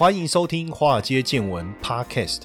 欢迎收听《华尔街见闻》Podcast。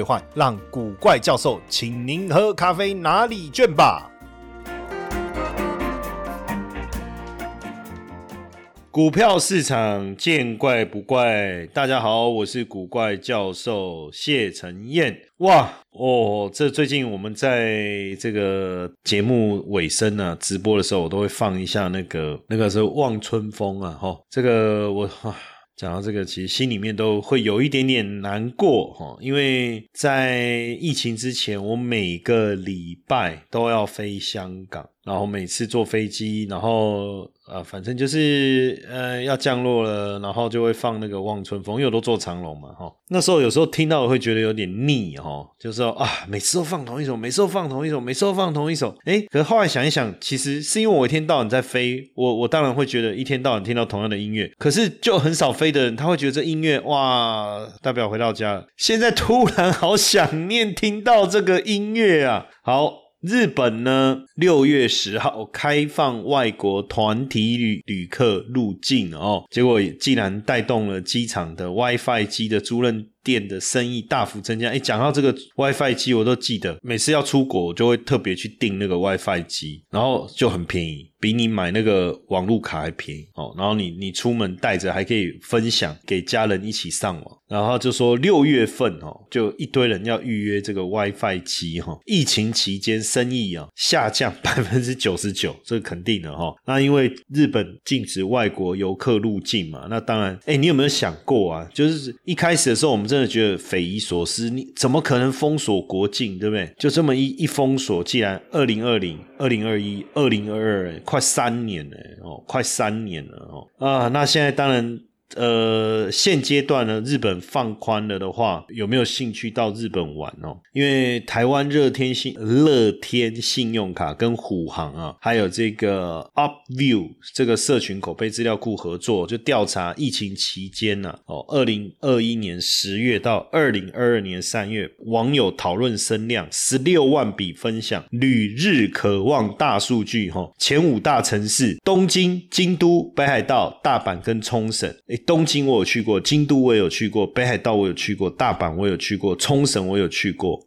兑换，让古怪教授请您喝咖啡拿礼券吧。股票市场见怪不怪，大家好，我是古怪教授谢承彦。哇哦，这最近我们在这个节目尾声呢，直播的时候，我都会放一下那个那个是望春风啊，哈，这个我。讲到这个，其实心里面都会有一点点难过哈，因为在疫情之前，我每个礼拜都要飞香港。然后每次坐飞机，然后呃，反正就是呃要降落了，然后就会放那个望春风，因为我都坐长龙嘛，哈。那时候有时候听到我会觉得有点腻，哈，就是说啊，每次都放同一首，每次都放同一首，每次都放同一首，哎，可是后来想一想，其实是因为我一天到晚在飞，我我当然会觉得一天到晚听到同样的音乐，可是就很少飞的人，他会觉得这音乐哇，代表回到家了。现在突然好想念听到这个音乐啊，好。日本呢，六月十号开放外国团体旅旅客入境哦，结果竟然带动了机场的 WiFi 机的租赁。店的生意大幅增加。哎，讲到这个 WiFi 机，我都记得，每次要出国，我就会特别去订那个 WiFi 机，然后就很便宜，比你买那个网络卡还便宜哦。然后你你出门带着，还可以分享给家人一起上网。然后就说六月份哦，就一堆人要预约这个 WiFi 机哈。疫情期间生意啊下降百分之九十九，这肯定的哈。那因为日本禁止外国游客入境嘛，那当然，哎，你有没有想过啊？就是一开始的时候，我们真的觉得匪夷所思，你怎么可能封锁国境，对不对？就这么一一封锁，既然二零二零、二零二一、二零二二，快三年了哦，快三年了哦啊，那现在当然。呃，现阶段呢，日本放宽了的话，有没有兴趣到日本玩哦？因为台湾乐天信乐天信用卡跟虎航啊，还有这个 UpView 这个社群口碑资料库合作，就调查疫情期间呢，哦，二零二一年十月到二零二二年三月，网友讨论声量十六万笔分享，旅日渴望大数据哈，前五大城市：东京、京都、北海道、大阪跟冲绳。东京我有去过，京都我有去过，北海道我有去过，大阪我有去过，冲绳我有去过，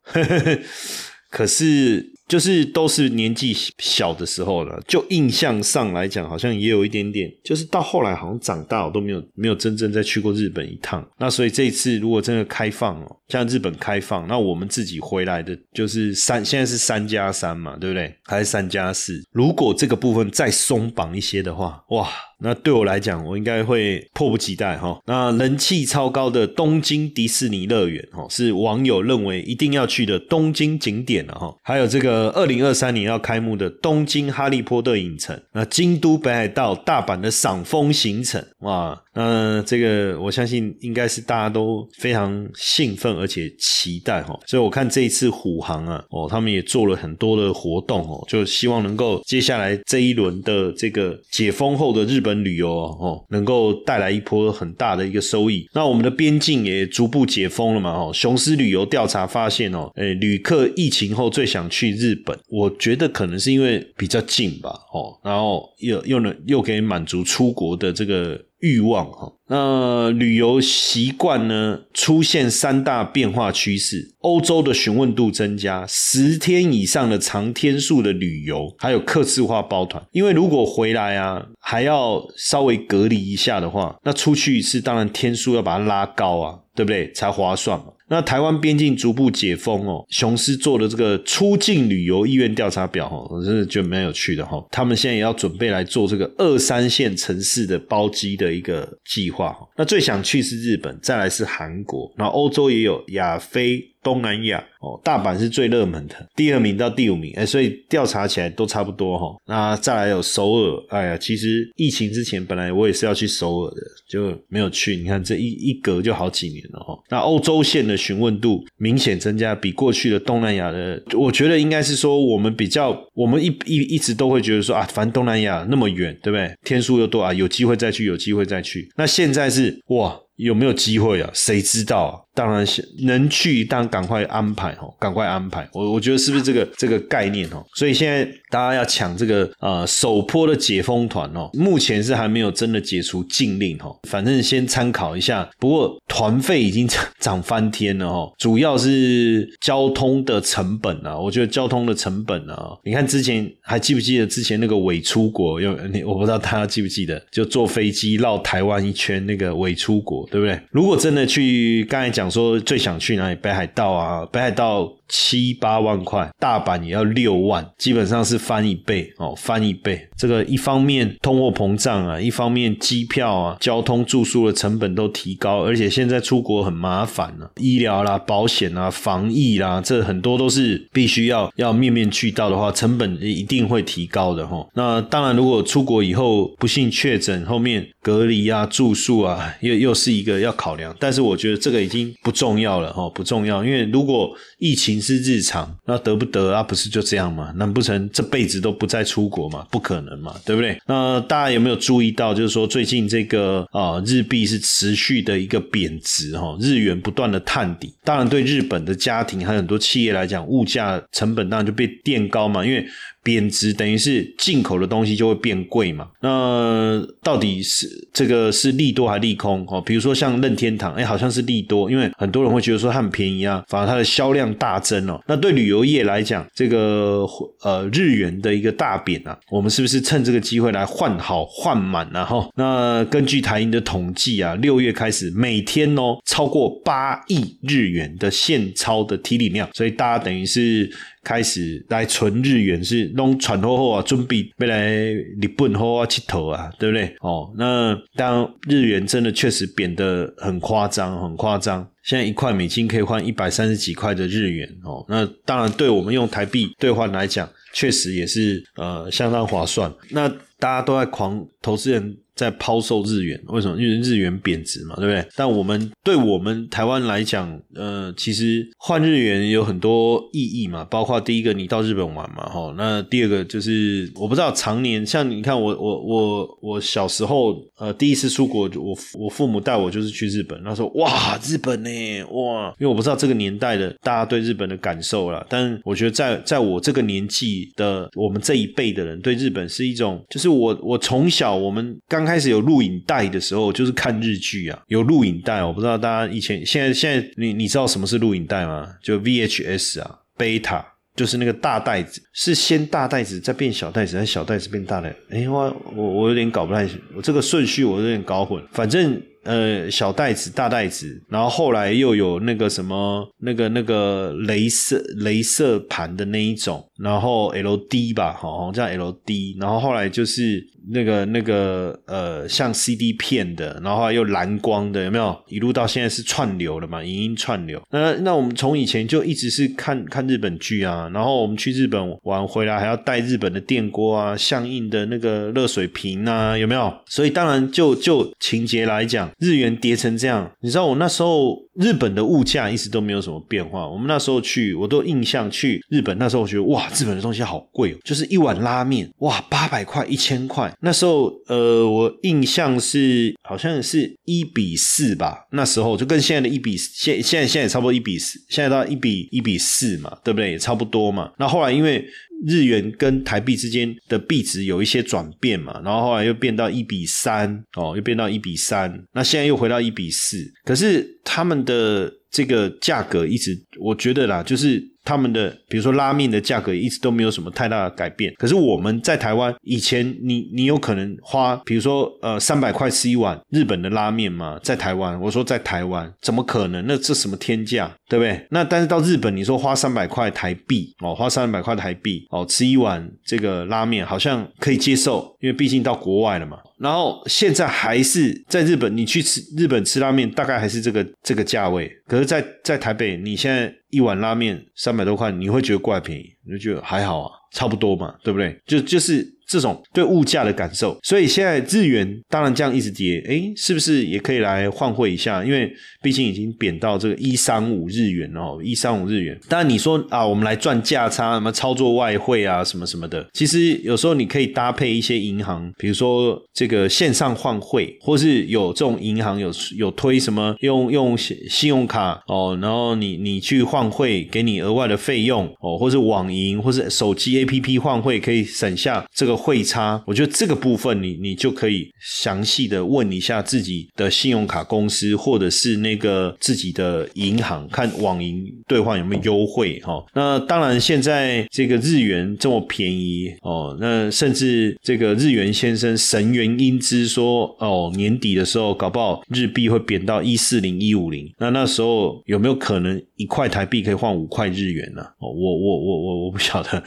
可是。就是都是年纪小的时候了，就印象上来讲，好像也有一点点。就是到后来好像长大，我都没有没有真正再去过日本一趟。那所以这一次如果真的开放哦，像日本开放，那我们自己回来的就是三，现在是三加三嘛，对不对？还是三加四？如果这个部分再松绑一些的话，哇，那对我来讲，我应该会迫不及待哈。那人气超高的东京迪士尼乐园哈，是网友认为一定要去的东京景点了哈。还有这个。二零二三年要开幕的东京哈利波特影城，那京都北海道大阪的赏枫行程，哇！那这个我相信应该是大家都非常兴奋而且期待哈，所以我看这一次虎航啊，哦，他们也做了很多的活动哦，就希望能够接下来这一轮的这个解封后的日本旅游哦，能够带来一波很大的一个收益。那我们的边境也逐步解封了嘛，哦，雄狮旅游调查发现哦，诶，旅客疫情后最想去日本，我觉得可能是因为比较近吧，哦，然后又又能又可以满足出国的这个。欲望哈，那旅游习惯呢出现三大变化趋势：欧洲的询问度增加，十天以上的长天数的旅游，还有客制化包团。因为如果回来啊，还要稍微隔离一下的话，那出去一次当然天数要把它拉高啊，对不对？才划算嘛。那台湾边境逐步解封哦，雄狮做的这个出境旅游意愿调查表哈，我真的觉得蛮有趣的哈。他们现在也要准备来做这个二三线城市的包机的一个计划哈。那最想去是日本，再来是韩国，然后欧洲也有亚非。东南亚哦，大阪是最热门的，第二名到第五名，哎，所以调查起来都差不多哈。那再来有首尔，哎呀，其实疫情之前本来我也是要去首尔的，就没有去。你看这一一隔就好几年了哈。那欧洲线的询问度明显增加，比过去的东南亚的，我觉得应该是说我们比较，我们一一一直都会觉得说啊，反正东南亚那么远，对不对？天数又多啊，有机会再去，有机会再去。那现在是哇。有没有机会啊？谁知道啊？当然是能去，当然赶快安排哦，赶快安排。我我觉得是不是这个这个概念哦？所以现在大家要抢这个呃首波的解封团哦，目前是还没有真的解除禁令哦，反正先参考一下。不过团费已经涨 涨翻天了哦，主要是交通的成本啊，我觉得交通的成本啊，你看之前还记不记得之前那个伪出国？有你我不知道大家记不记得，就坐飞机绕台湾一圈那个伪出国。对不对？如果真的去，刚才讲说最想去哪里？北海道啊，北海道。七八万块，大阪也要六万，基本上是翻一倍哦，翻一倍。这个一方面通货膨胀啊，一方面机票啊、交通住宿的成本都提高，而且现在出国很麻烦了，医疗啦、保险啊、防疫啦，这很多都是必须要要面面俱到的话，成本一定会提高的哈。那当然，如果出国以后不幸确诊，后面隔离啊、住宿啊，又又是一个要考量。但是我觉得这个已经不重要了哈，不重要，因为如果疫情。是日常，那得不得啊？不是就这样吗？难不成这辈子都不再出国吗？不可能嘛，对不对？那大家有没有注意到，就是说最近这个啊日币是持续的一个贬值哈，日元不断的探底。当然，对日本的家庭还有很多企业来讲，物价成本当然就被垫高嘛，因为。贬值等于是进口的东西就会变贵嘛？那到底是这个是利多还利空？哦，比如说像任天堂，哎，好像是利多，因为很多人会觉得说它很便宜啊，反而它的销量大增哦。那对旅游业来讲，这个呃日元的一个大贬啊，我们是不是趁这个机会来换好换满呢？哈，那根据台银的统计啊，六月开始每天哦超过八亿日元的现钞的提领量，所以大家等于是。开始来存日元是弄传后后啊，准备未来日本后啊，七头啊，对不对？哦，那当日元真的确实贬得很夸张，很夸张。现在一块美金可以换一百三十几块的日元哦，那当然对我们用台币兑换来讲，确实也是呃相当划算。那大家都在狂，投资人。在抛售日元，为什么？因为日元贬值嘛，对不对？但我们对我们台湾来讲，呃，其实换日元有很多意义嘛，包括第一个，你到日本玩嘛，哈。那第二个就是，我不知道常年像你看，我我我我小时候，呃，第一次出国，我我父母带我就是去日本，那时候哇，日本呢，哇，因为我不知道这个年代的大家对日本的感受啦，但我觉得在在我这个年纪的我们这一辈的人，对日本是一种，就是我我从小我们刚。刚开始有录影带的时候，就是看日剧啊。有录影带，我不知道大家以前、现在、现在，你你知道什么是录影带吗？就 VHS 啊，Beta，就是那个大袋子，是先大袋子再变小袋子，还是小袋子变大袋？哎，我我我有点搞不太清，我这个顺序我有点搞混。反正呃，小袋子、大袋子，然后后来又有那个什么，那个那个镭射镭射盘的那一种，然后 LD 吧，好像叫 LD，然后后来就是。那个那个呃，像 CD 片的，然后又蓝光的，有没有？一路到现在是串流了嘛？影音串流。那那我们从以前就一直是看看日本剧啊，然后我们去日本玩回来还要带日本的电锅啊，相应的那个热水瓶啊，有没有？所以当然就就情节来讲，日元跌成这样，你知道我那时候日本的物价一直都没有什么变化。我们那时候去，我都印象去日本那时候，我觉得哇，日本的东西好贵哦，就是一碗拉面哇，八百块一千块。那时候，呃，我印象是好像是一比四吧。那时候就跟现在的一比现现在现在差不多一比四，现在到一比一比四嘛，对不对？也差不多嘛。那后来因为日元跟台币之间的币值有一些转变嘛，然后后来又变到一比三哦，又变到一比三。那现在又回到一比四，可是他们的这个价格一直，我觉得啦，就是。他们的比如说拉面的价格一直都没有什么太大的改变，可是我们在台湾以前，你你有可能花比如说呃三百块吃一碗日本的拉面嘛？在台湾，我说在台湾怎么可能？那这什么天价，对不对？那但是到日本，你说花三百块台币哦，花三百块台币哦吃一碗这个拉面好像可以接受，因为毕竟到国外了嘛。然后现在还是在日本，你去吃日本吃拉面，大概还是这个这个价位。可是，在在台北，你现在一碗拉面三百多块，你会觉得怪便宜？你就觉得还好啊，差不多嘛，对不对？就就是。这种对物价的感受，所以现在日元当然这样一直跌，哎，是不是也可以来换汇一下？因为毕竟已经贬到这个一三五日元哦，一三五日元。当然你说啊，我们来赚价差，什么操作外汇啊，什么什么的，其实有时候你可以搭配一些银行，比如说这个线上换汇，或是有这种银行有有推什么用用信用卡哦，然后你你去换汇，给你额外的费用哦，或是网银或是手机 A P P 换汇可以省下这个。汇差，我觉得这个部分你你就可以详细的问一下自己的信用卡公司，或者是那个自己的银行，看网银兑换有没有优惠哈。那当然，现在这个日元这么便宜哦，那甚至这个日元先生神元英之说哦，年底的时候搞不好日币会贬到一四零一五零，那那时候有没有可能一块台币可以换五块日元呢？哦，我我我我我不晓得，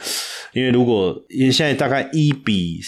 因为如果因为现在大概一。比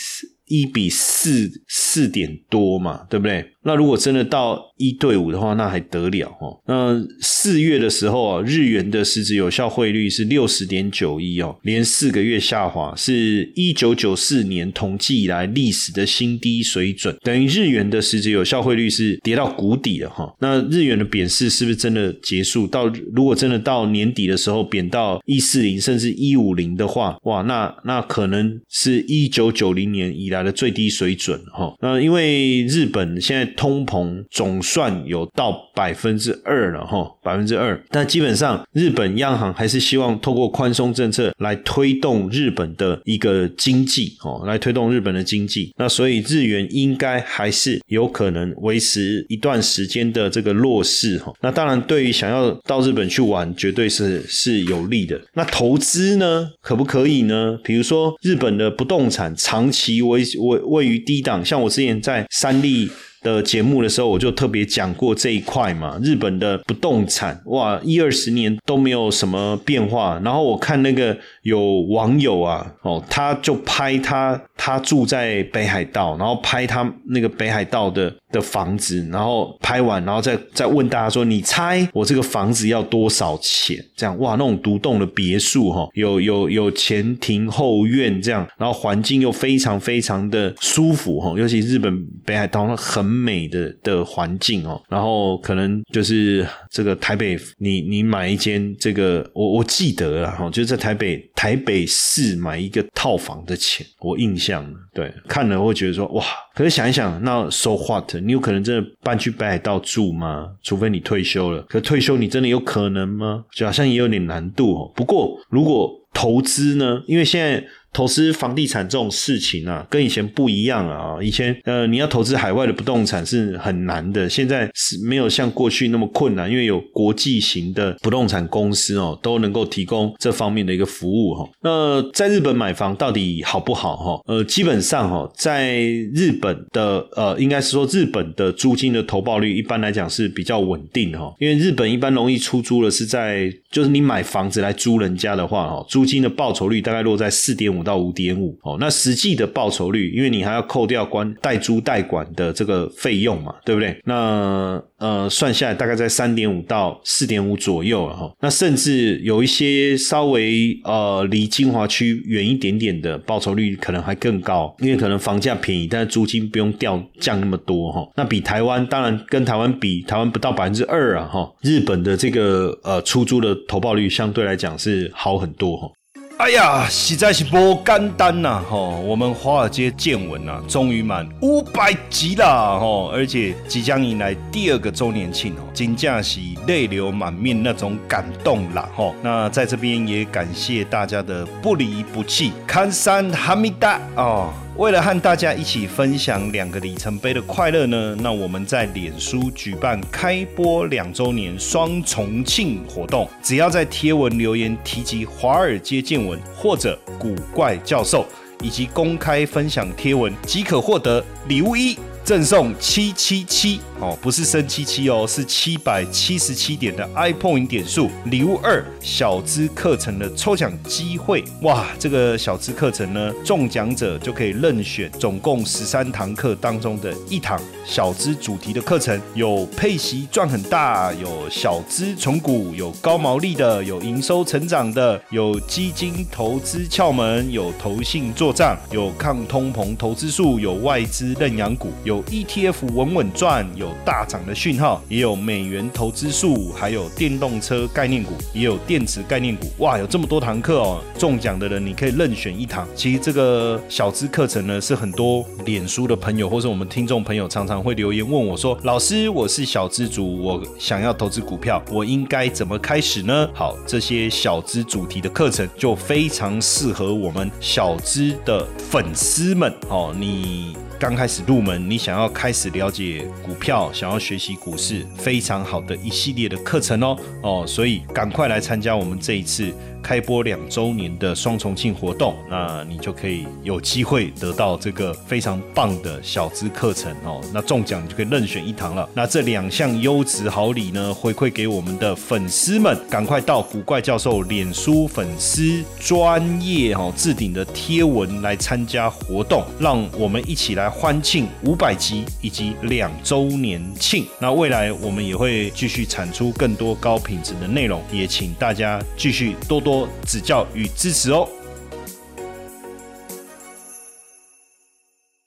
一比四四点多嘛，对不对？那如果真的到一对五的话，那还得了哦？那四月的时候啊，日元的实质有效汇率是六十点九一哦，连四个月下滑，是一九九四年统计以来历史的新低水准，等于日元的实质有效汇率是跌到谷底了哈。那日元的贬势是不是真的结束？到如果真的到年底的时候贬到一四零甚至一五零的话，哇，那那可能是一九九零年以来的最低水准哈。那因为日本现在。通膨总算有到百分之二了哈，百分之二。但基本上，日本央行还是希望透过宽松政策来推动日本的一个经济哦，来推动日本的经济。那所以日元应该还是有可能维持一段时间的这个弱势哈。那当然，对于想要到日本去玩，绝对是是有利的。那投资呢，可不可以呢？比如说，日本的不动产长期位位位于低档，像我之前在三立。的节目的时候，我就特别讲过这一块嘛。日本的不动产，哇，一二十年都没有什么变化。然后我看那个有网友啊，哦，他就拍他他住在北海道，然后拍他那个北海道的的房子，然后拍完，然后再再问大家说：“你猜我这个房子要多少钱？”这样哇，那种独栋的别墅哈，有有有前庭后院这样，然后环境又非常非常的舒服哈，尤其日本北海道很。美的的环境哦，然后可能就是这个台北，你你买一间这个，我我记得啊，就在台北台北市买一个套房的钱，我印象对，看了会觉得说哇，可是想一想，那 so what？你有可能真的搬去北海道住吗？除非你退休了，可退休你真的有可能吗？就好像也有点难度哦。不过如果投资呢，因为现在。投资房地产这种事情啊，跟以前不一样啊！以前呃，你要投资海外的不动产是很难的，现在是没有像过去那么困难，因为有国际型的不动产公司哦，都能够提供这方面的一个服务哈。那在日本买房到底好不好哈？呃，基本上哈，在日本的呃，应该是说日本的租金的投报率一般来讲是比较稳定哈，因为日本一般容易出租的是在就是你买房子来租人家的话哈，租金的报酬率大概落在四点五。到五点五哦，那实际的报酬率，因为你还要扣掉关代租代管的这个费用嘛，对不对？那呃，算下来大概在三点五到四点五左右了哈。那甚至有一些稍微呃离精华区远一点点的报酬率可能还更高，因为可能房价便宜，但是租金不用掉降那么多哈。那比台湾当然跟台湾比，台湾不到百分之二啊哈。日本的这个呃出租的投报率相对来讲是好很多哈。哎呀，实在是不简单呐！吼，我们华尔街见闻呐，终于满五百集了吼，而且即将迎来第二个周年庆哦，金价是泪流满面那种感动啦吼。那在这边也感谢大家的不离不弃，看山哈密达哦。为了和大家一起分享两个里程碑的快乐呢，那我们在脸书举办开播两周年双重庆活动，只要在贴文留言提及华尔街见闻或者古怪教授，以及公开分享贴文，即可获得礼物一。赠送七七七。哦，不是升七七哦，是七百七十七点的 iPoint 点数，礼物二小资课程的抽奖机会。哇，这个小资课程呢，中奖者就可以任选总共十三堂课当中的一堂小资主题的课程，有配息赚很大，有小资重股，有高毛利的，有营收成长的，有基金投资窍门，有投信做账，有抗通膨投资术，有外资认养股，有有 ETF 稳稳赚，有大涨的讯号，也有美元投资数，还有电动车概念股，也有电池概念股。哇，有这么多堂课哦！中奖的人你可以任选一堂。其实这个小资课程呢，是很多脸书的朋友或者我们听众朋友常常会留言问我说：“老师，我是小资族，我想要投资股票，我应该怎么开始呢？”好，这些小资主题的课程就非常适合我们小资的粉丝们哦。你刚开始入门，你想要开始了解股票，想要学习股市，非常好的一系列的课程哦哦，所以赶快来参加我们这一次。开播两周年的双重庆活动，那你就可以有机会得到这个非常棒的小资课程哦。那中奖你就可以任选一堂了。那这两项优质好礼呢，回馈给我们的粉丝们，赶快到古怪教授脸书粉丝专业哦置顶的贴文来参加活动，让我们一起来欢庆五百集以及两周年庆。那未来我们也会继续产出更多高品质的内容，也请大家继续多多。指教与支持哦。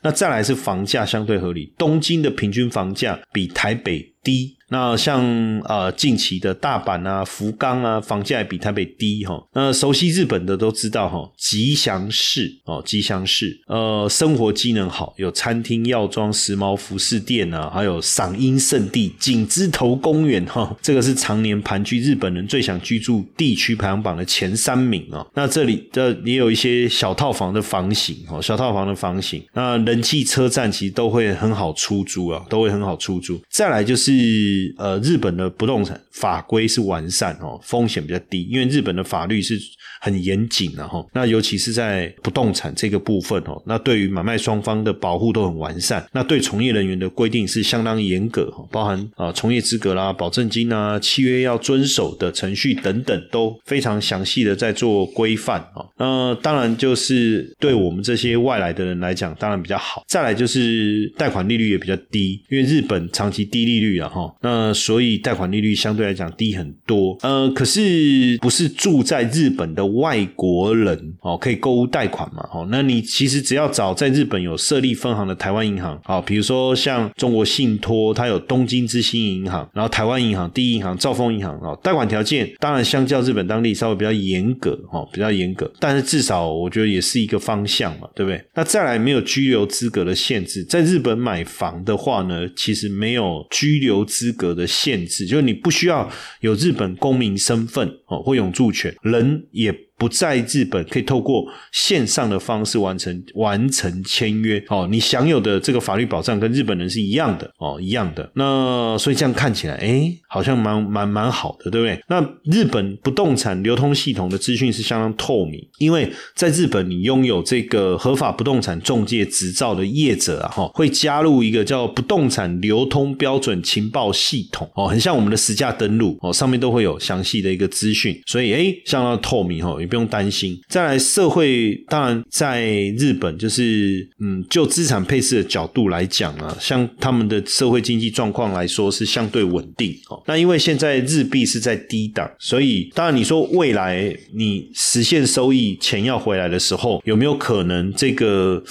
那再来是房价相对合理，东京的平均房价比台北低。那像呃近期的大阪啊、福冈啊，房价比台北低哈。那熟悉日本的都知道哈，吉祥市哦，吉祥市呃，生活机能好，有餐厅、药妆、时髦服饰店啊，还有赏樱圣地景之头公园哈。这个是常年盘踞日本人最想居住地区排行榜的前三名啊。那这里的也有一些小套房的房型哦，小套房的房型。那人气车站其实都会很好出租啊，都会很好出租。再来就是。呃，日本的不动产法规是完善哦，风险比较低，因为日本的法律是很严谨的哈。那尤其是在不动产这个部分哦，那对于买卖双方的保护都很完善。那对从业人员的规定是相当严格哈，包含啊从业资格啦、保证金啊、契约要遵守的程序等等，都非常详细的在做规范啊。那当然就是对我们这些外来的人来讲，当然比较好。再来就是贷款利率也比较低，因为日本长期低利率啊哈。那呃，所以贷款利率相对来讲低很多。呃，可是不是住在日本的外国人哦，可以购物贷款嘛？哦，那你其实只要找在日本有设立分行的台湾银行，好，比如说像中国信托，它有东京之星银行，然后台湾银行、第一银行、兆丰银行哦，贷款条件当然相较日本当地稍微比较严格哦，比较严格，但是至少我觉得也是一个方向嘛，对不对？那再来没有居留资格的限制，在日本买房的话呢，其实没有居留资格。的限制就是你不需要有日本公民身份哦或永住权，人也。不在日本，可以透过线上的方式完成完成签约哦。你享有的这个法律保障跟日本人是一样的哦，一样的。那所以这样看起来，哎，好像蛮蛮蛮好的，对不对？那日本不动产流通系统的资讯是相当透明，因为在日本，你拥有这个合法不动产中介执照的业者啊，哈，会加入一个叫不动产流通标准情报系统哦，很像我们的实价登录哦，上面都会有详细的一个资讯，所以哎，相当透明哦。不用担心。再来，社会当然在日本，就是嗯，就资产配置的角度来讲啊，像他们的社会经济状况来说是相对稳定哦。那因为现在日币是在低档，所以当然你说未来你实现收益钱要回来的时候，有没有可能这个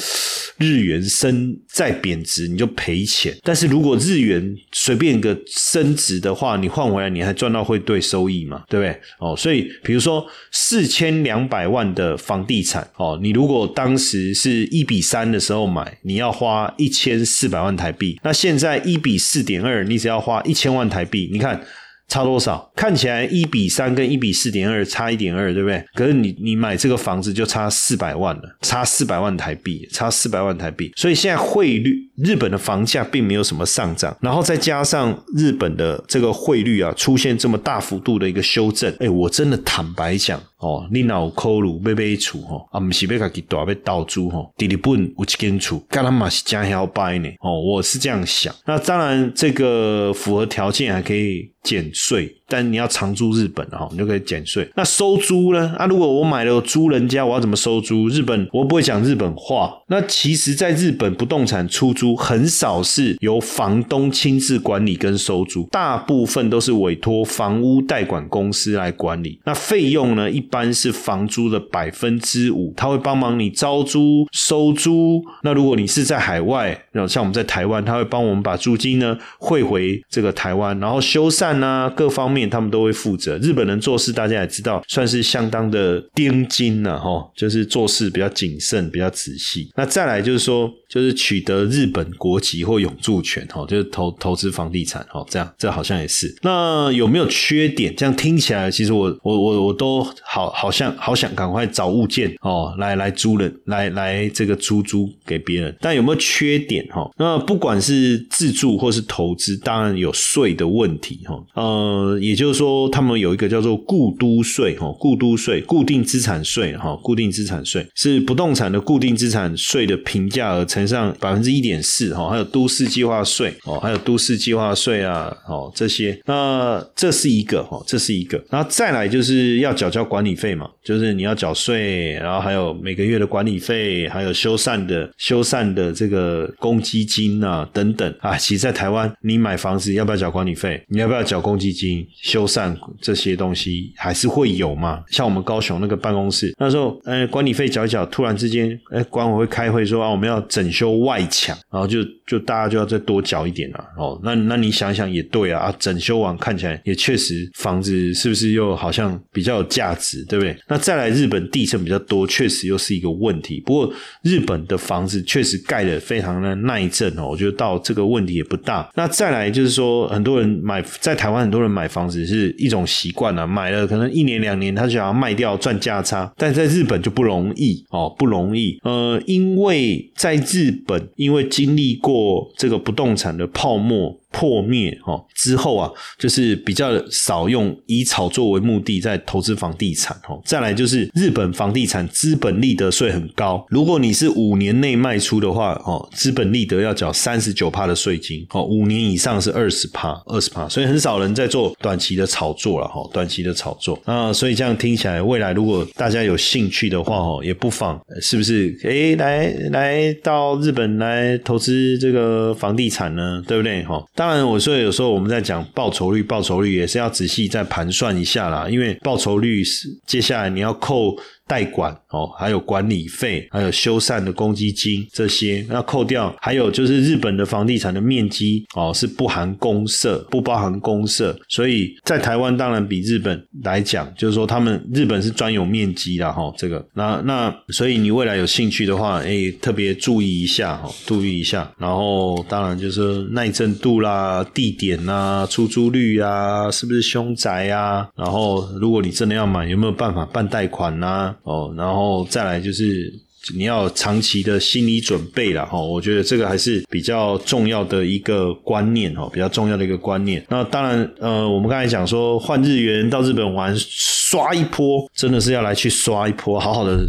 日元升再贬值你就赔钱？但是如果日元随便一个升值的话，你换回来你还赚到汇兑收益嘛？对不对？哦，所以比如说四千。两百万的房地产哦，你如果当时是一比三的时候买，你要花一千四百万台币。那现在一比四点二，你只要花一千万台币。你看。差多少？看起来一比三跟一比四点二差一点二，对不对？可是你你买这个房子就差四百万了，差四百万台币，差四百万台币。所以现在汇率，日本的房价并没有什么上涨，然后再加上日本的这个汇率啊出现这么大幅度的一个修正，哎，我真的坦白讲。哦，你若有考虑要买厝吼，啊，毋是要家己大要投资吼，伫日本有一间厝，干他嘛是真晓摆呢？哦，我是这样想。那当然，这个符合条件还可以减税。但你要常租日本哈，你就可以减税。那收租呢？啊，如果我买了租人家，我要怎么收租？日本我不会讲日本话。那其实，在日本不动产出租很少是由房东亲自管理跟收租，大部分都是委托房屋代管公司来管理。那费用呢，一一般是房租的百分之五，他会帮忙你招租、收租。那如果你是在海外，像我们在台湾，他会帮我们把租金呢汇回这个台湾，然后修缮啊各方面。他们都会负责。日本人做事，大家也知道，算是相当的盯紧了哈，就是做事比较谨慎、比较仔细。那再来就是说。就是取得日本国籍或永住权，哈，就是投投资房地产，哈，这样这好像也是。那有没有缺点？这样听起来，其实我我我我都好好像好想赶快找物件哦，来来租人，来来这个租租给别人。但有没有缺点？哈，那不管是自住或是投资，当然有税的问题，哈，呃，也就是说，他们有一个叫做固都税，哈，固都税、固定资产税，哈，固定资产税是不动产的固定资产税的评价额乘。上百分之一点四哈，还有都市计划税哦，还有都市计划税啊，哦这些，那这是一个哈，这是一个，然后再来就是要缴交管理费嘛，就是你要缴税，然后还有每个月的管理费，还有修缮的修缮的这个公积金啊等等啊。其实，在台湾你买房子要不要缴管理费？你要不要缴公积金？修缮这些东西还是会有嘛？像我们高雄那个办公室那时候，呃，管理费缴一缴，突然之间，哎，管委会开会说啊，我们要整。修外墙，然后就就大家就要再多缴一点了哦。那那你想想也对啊啊，整修完看起来也确实房子是不是又好像比较有价值，对不对？那再来日本地震比较多，确实又是一个问题。不过日本的房子确实盖的非常的耐震哦，我觉得到这个问题也不大。那再来就是说，很多人买在台湾，很多人买房子是一种习惯了，买了可能一年两年，他就想要卖掉赚价差。但在日本就不容易哦，不容易。呃，因为在日本因为经历过这个不动产的泡沫。破灭哦之后啊，就是比较少用以炒作为目的在投资房地产哦。再来就是日本房地产资本利得税很高，如果你是五年内卖出的话哦，资本利得要缴三十九趴的税金哦，五年以上是二十趴，二十趴，所以很少人在做短期的炒作了哈，短期的炒作啊，所以这样听起来，未来如果大家有兴趣的话哦，也不妨是不是诶来来到日本来投资这个房地产呢？对不对哈？当然，我说有时候我们在讲报酬率，报酬率也是要仔细再盘算一下啦，因为报酬率是接下来你要扣。代管哦，还有管理费，还有修缮的公积金这些，那扣掉，还有就是日本的房地产的面积哦，是不含公社，不包含公社，所以在台湾当然比日本来讲，就是说他们日本是专有面积啦哈，这个。那那所以你未来有兴趣的话，哎，特别注意一下哈，注意一下，然后当然就是耐震度啦、地点呐、出租率啊，是不是凶宅啊，然后如果你真的要买，有没有办法办贷款呐？哦，然后再来就是你要长期的心理准备了哈，我觉得这个还是比较重要的一个观念哈，比较重要的一个观念。那当然，呃，我们刚才讲说换日元到日本玩。刷一波，真的是要来去刷一波，好好的。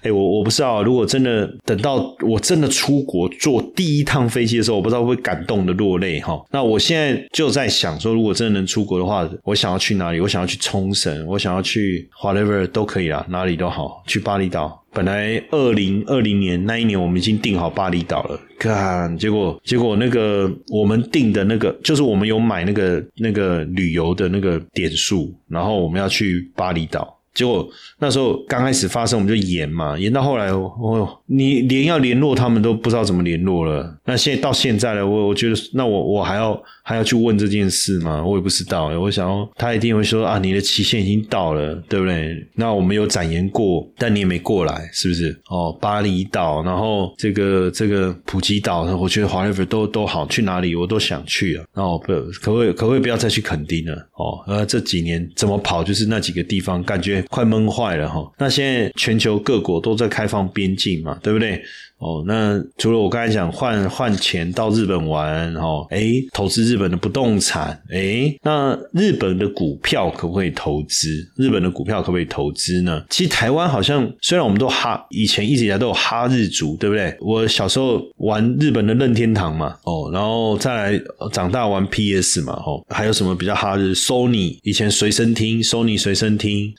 哎，我我不知道，如果真的等到我真的出国坐第一趟飞机的时候，我不知道会感动的落泪哈。那我现在就在想说，如果真的能出国的话，我想要去哪里？我想要去冲绳，我想要去 whatever 都可以啊，哪里都好，去巴厘岛。本来二零二零年那一年，我们已经订好巴厘岛了。看，结果结果那个我们订的那个，就是我们有买那个那个旅游的那个点数，然后我们要去巴厘岛。结果那时候刚开始发生，我们就延嘛，延到后来，哦，你连要联络他们都不知道怎么联络了。那现在到现在了，我我觉得，那我我还要。还要去问这件事吗？我也不知道。我想他一定会说啊，你的期限已经到了，对不对？那我们有展言过，但你也没过来，是不是？哦，巴厘岛，然后这个这个普吉岛，我觉得华莱士都都好，去哪里我都想去啊。然后不可不可以可不可以不要再去垦丁了？哦，呃，这几年怎么跑就是那几个地方，感觉快闷坏了哈。那现在全球各国都在开放边境嘛，对不对？哦，那除了我刚才讲换换钱到日本玩，哦，哎，投资日本的不动产，哎，那日本的股票可不可以投资？日本的股票可不可以投资呢？其实台湾好像虽然我们都哈，以前一直以来都有哈日族，对不对？我小时候玩日本的任天堂嘛，哦，然后再来长大玩 PS 嘛，哦，还有什么比较哈日？Sony 以前随身听，Sony 随身听，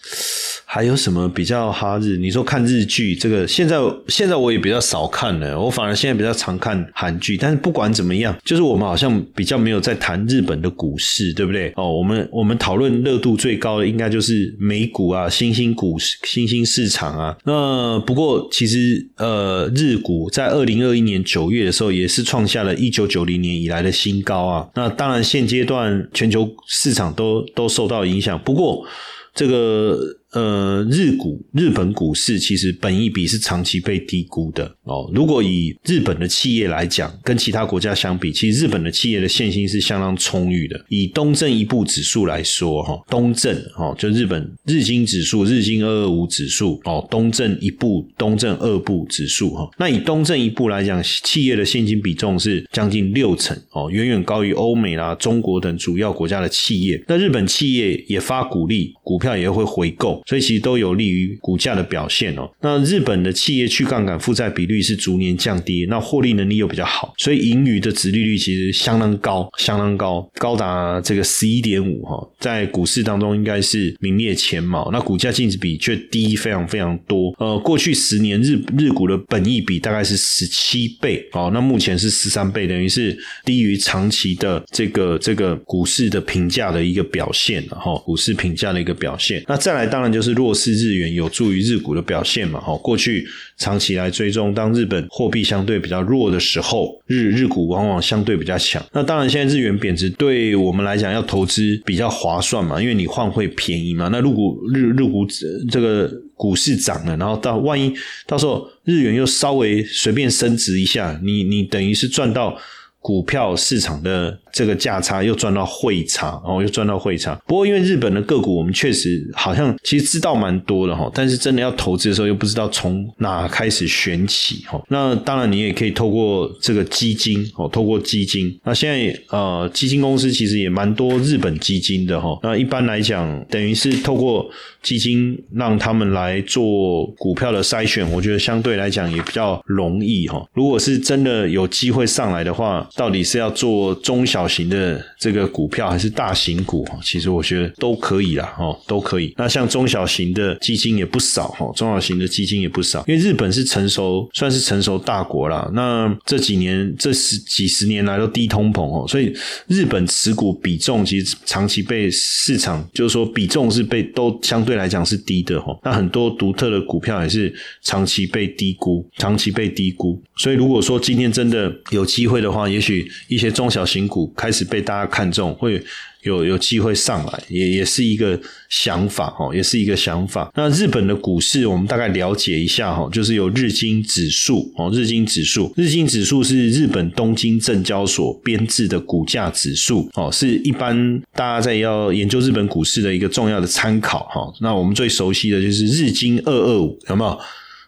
还有什么比较哈日？你说看日剧，这个现在现在我也比较少。看了，我反而现在比较常看韩剧，但是不管怎么样，就是我们好像比较没有在谈日本的股市，对不对？哦，我们我们讨论热度最高的应该就是美股啊，新兴股市、新兴市场啊。那不过其实呃，日股在二零二一年九月的时候也是创下了一九九零年以来的新高啊。那当然现阶段全球市场都都受到影响，不过这个。呃，日股、日本股市其实本益比是长期被低估的哦。如果以日本的企业来讲，跟其他国家相比，其实日本的企业的现金是相当充裕的。以东证一部指数来说，哈，东证哦，就日本日经指数、日经二二五指数哦，东证一部、东证二部指数哈。那以东证一部来讲，企业的现金比重是将近六成哦，远远高于欧美啦、中国等主要国家的企业。那日本企业也发股利，股票也会回购。所以其实都有利于股价的表现哦。那日本的企业去杠杆负债比率是逐年降低，那获利能力又比较好，所以盈余的值利率其实相当高，相当高，高达这个十一点五哈，在股市当中应该是名列前茅。那股价净值比却低非常非常多。呃，过去十年日日股的本益比大概是十七倍哦，那目前是十三倍，等于是低于长期的这个这个股市的评价的一个表现了哈，股市评价的一个表现。那再来当然。就是弱势日元有助于日股的表现嘛？哈，过去长期来追踪，当日本货币相对比较弱的时候，日日股往往相对比较强。那当然，现在日元贬值对我们来讲要投资比较划算嘛，因为你换汇便宜嘛。那如果日日股这个股市涨了，然后到万一到时候日元又稍微随便升值一下，你你等于是赚到股票市场的。这个价差又赚到汇差，哦，又赚到汇差。不过因为日本的个股，我们确实好像其实知道蛮多的哈，但是真的要投资的时候，又不知道从哪开始选起哈。那当然，你也可以透过这个基金哦，透过基金。那现在呃，基金公司其实也蛮多日本基金的哈。那一般来讲，等于是透过基金让他们来做股票的筛选，我觉得相对来讲也比较容易哈。如果是真的有机会上来的话，到底是要做中小？小型的这个股票还是大型股，其实我觉得都可以啦，哦，都可以。那像中小型的基金也不少，哈，中小型的基金也不少。因为日本是成熟，算是成熟大国啦。那这几年这十几十年来都低通膨哦，所以日本持股比重其实长期被市场，就是说比重是被都相对来讲是低的哈。那很多独特的股票也是长期被低估，长期被低估。所以如果说今天真的有机会的话，也许一些中小型股。开始被大家看中，会有有机会上来，也也是一个想法哦，也是一个想法。那日本的股市，我们大概了解一下哈，就是有日经指数哦，日经指数，日经指数是日本东京证交所编制的股价指数哦，是一般大家在要研究日本股市的一个重要的参考哈。那我们最熟悉的就是日经二二五，有没有？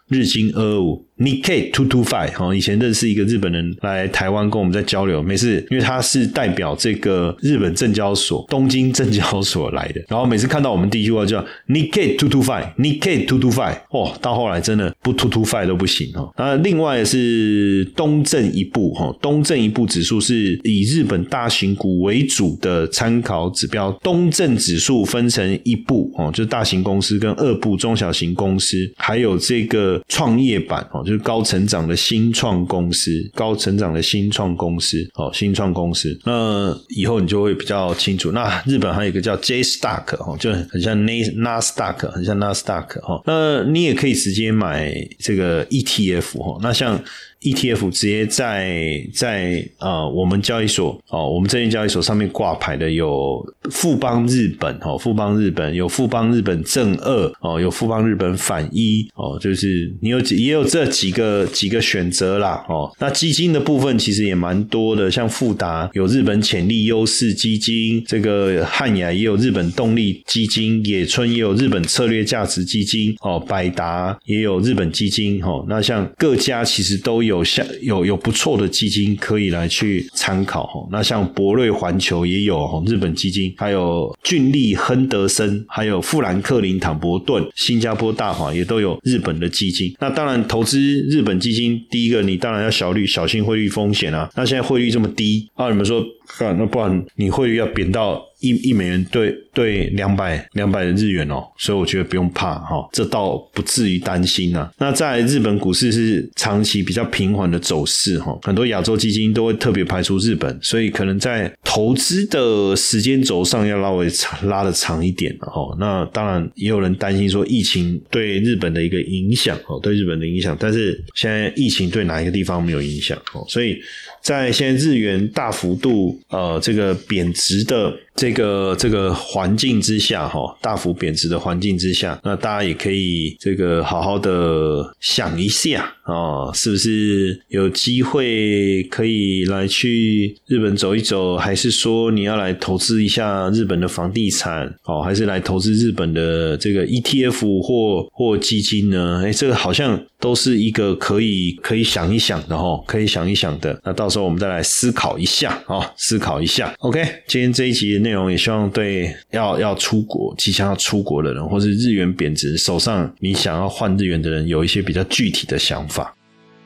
日经二二五。Nikkei two two five 哈，以前认识一个日本人来台湾跟我们在交流，每次因为他是代表这个日本证交所东京证交所来的，然后每次看到我们第一句话叫 Nikkei two two five，Nikkei two two five，哦，到后来真的不 two two five 都不行哈。那另外是东证一部哈，东证一部指数是以日本大型股为主的参考指标，东证指数分成一部哦，就是大型公司跟二部中小型公司，还有这个创业板哦。就是高成长的新创公司，高成长的新创公司，哦，新创公司，那以后你就会比较清楚。那日本还有一个叫 J Stock 哦，就很像 Nas Nasdaq，很像 Nasdaq 哦。那你也可以直接买这个 ETF 哦。那像 ETF 直接在在呃我们交易所哦，我们证券交易所上面挂牌的有富邦日本哦，富邦日本有富邦日本正二哦，有富邦日本反一哦，就是你有几也有这。几个几个选择啦，哦，那基金的部分其实也蛮多的，像富达有日本潜力优势基金，这个汉雅也有日本动力基金，野村也有日本策略价值基金，哦，百达也有日本基金，哦，那像各家其实都有有像有有不错的基金可以来去参考，哦，那像博瑞环球也有哦日本基金，还有俊利亨德森，还有富兰克林坦博顿，新加坡大华也都有日本的基金。那当然投资日本基金，第一个你当然要小率小心汇率风险啊。那现在汇率这么低啊，你们说啊，那不然你汇率要贬到？一一美元兑兑两百两百日元哦，所以我觉得不用怕哈，这倒不至于担心啊。那在日本股市是长期比较平缓的走势哈，很多亚洲基金都会特别排除日本，所以可能在投资的时间轴上要拉为长拉的长一点哦。那当然也有人担心说疫情对日本的一个影响哦，对日本的影响，但是现在疫情对哪一个地方没有影响哦？所以在现在日元大幅度呃这个贬值的。这个这个环境之下，哈，大幅贬值的环境之下，那大家也可以这个好好的想一下啊，是不是有机会可以来去日本走一走？还是说你要来投资一下日本的房地产？哦，还是来投资日本的这个 ETF 或或基金呢？哎，这个好像都是一个可以可以想一想的哈，可以想一想的。那到时候我们再来思考一下啊，思考一下。OK，今天这一集的。内容也希望对要要出国、即将要出国的人，或是日元贬值、手上你想要换日元的人，有一些比较具体的想法。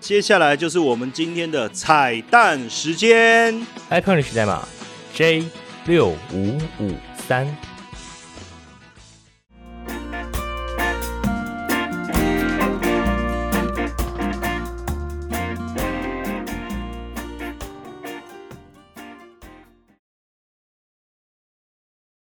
接下来就是我们今天的彩蛋时间，iPhone 历史代码 J 六五五三。